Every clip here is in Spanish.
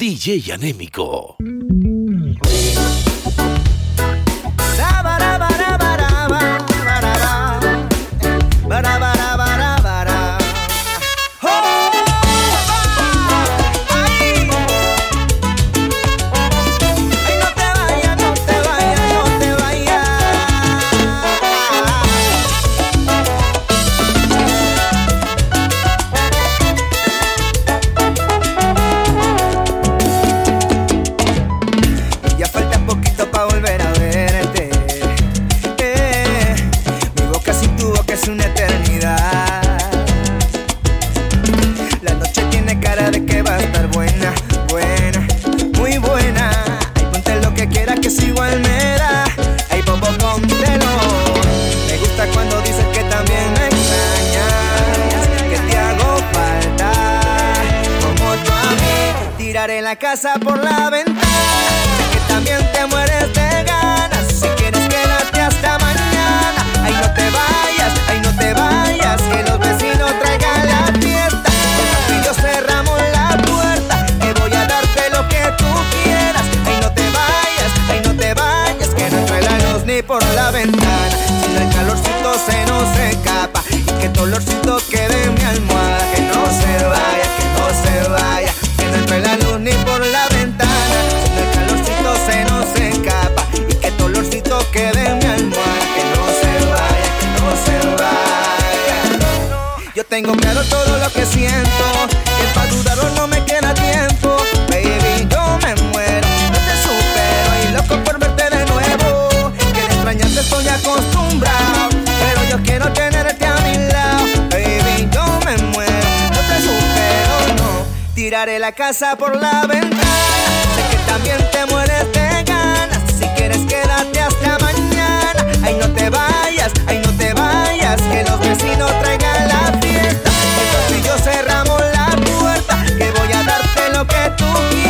DJ Anémico. por la ventana. Si el calorcito se nos escapa y que el dolorcito quede en mi almohada. Que no se vaya, que no se vaya. Que no entre la luz ni por la ventana. Si el calorcito se nos escapa y que el dolorcito quede en mi almohada. Que no se vaya, que no se vaya. no. Yo tengo claro todo lo que siento casa por la ventana. Sé que también te mueres de ganas. Si quieres, quédate hasta mañana. Ay, no te vayas, ay, no te vayas. Que los vecinos traigan la fiesta. Entonces yo cerramos la puerta. Que voy a darte lo que tú quieras.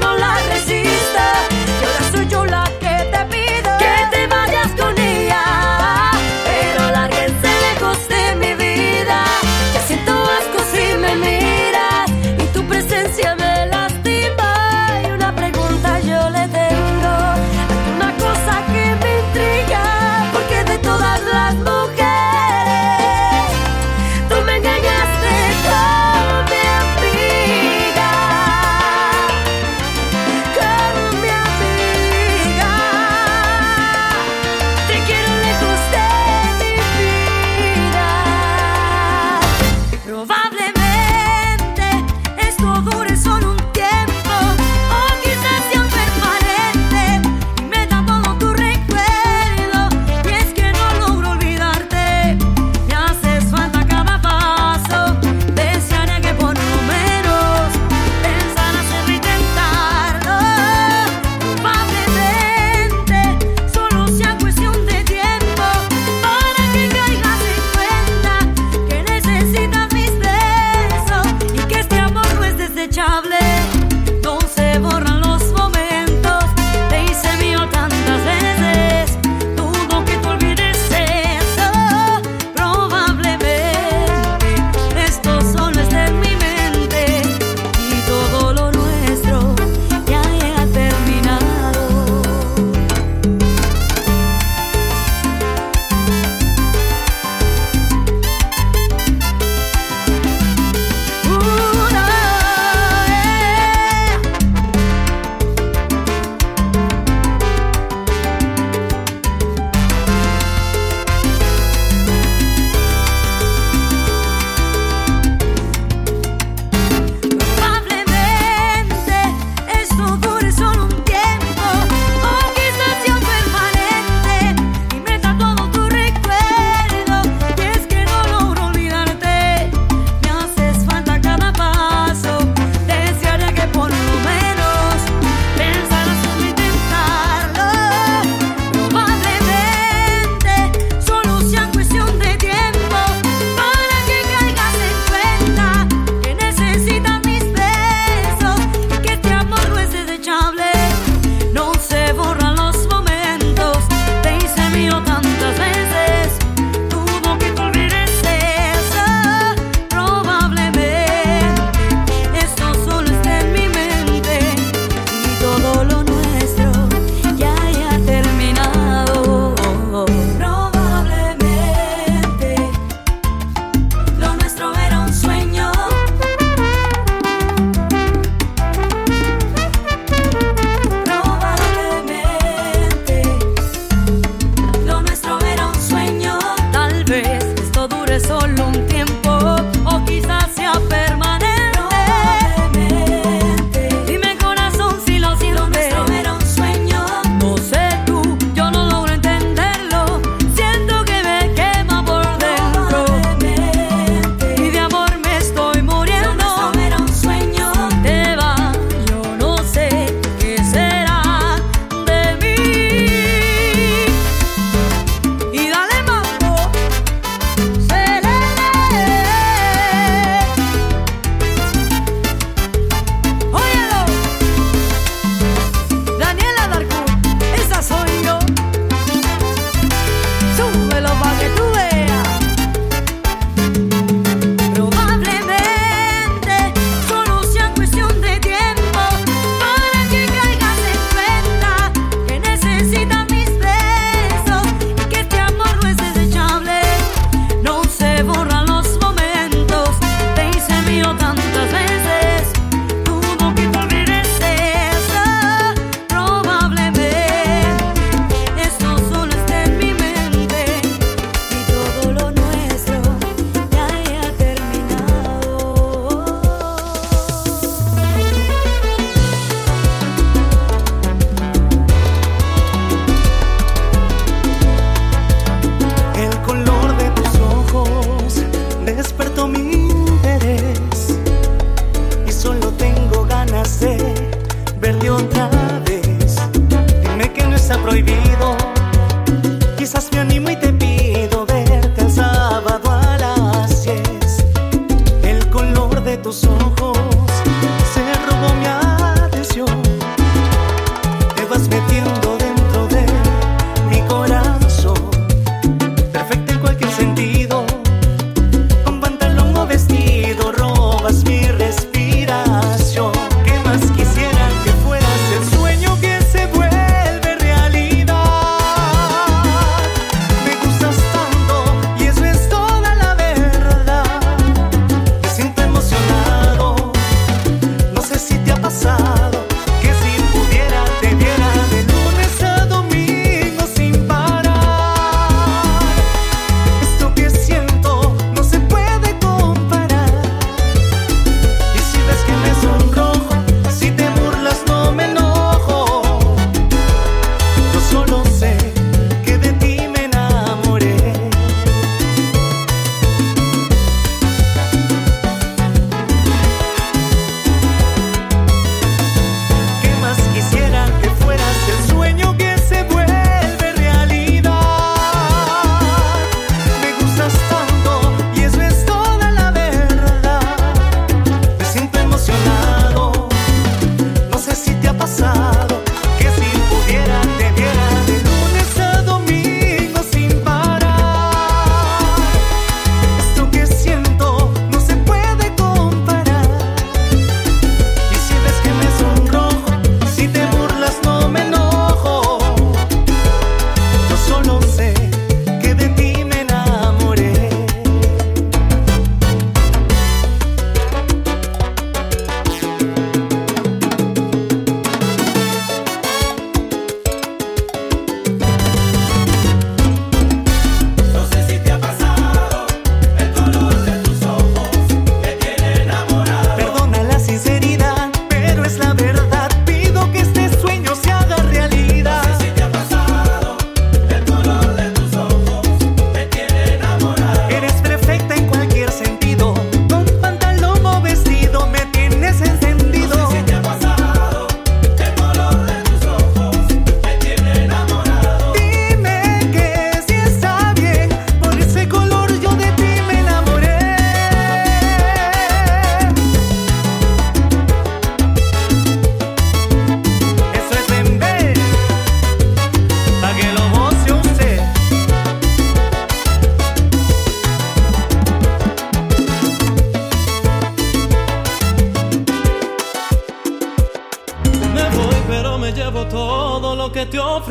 No la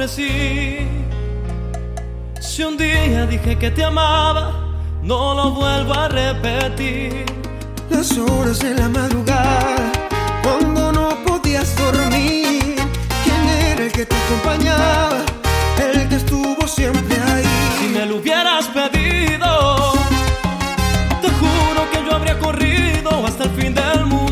Si un día dije que te amaba, no lo vuelvo a repetir. Las horas de la madrugada, cuando no podías dormir, ¿quién era el que te acompañaba? El que estuvo siempre ahí. Si me lo hubieras pedido, te juro que yo habría corrido hasta el fin del mundo.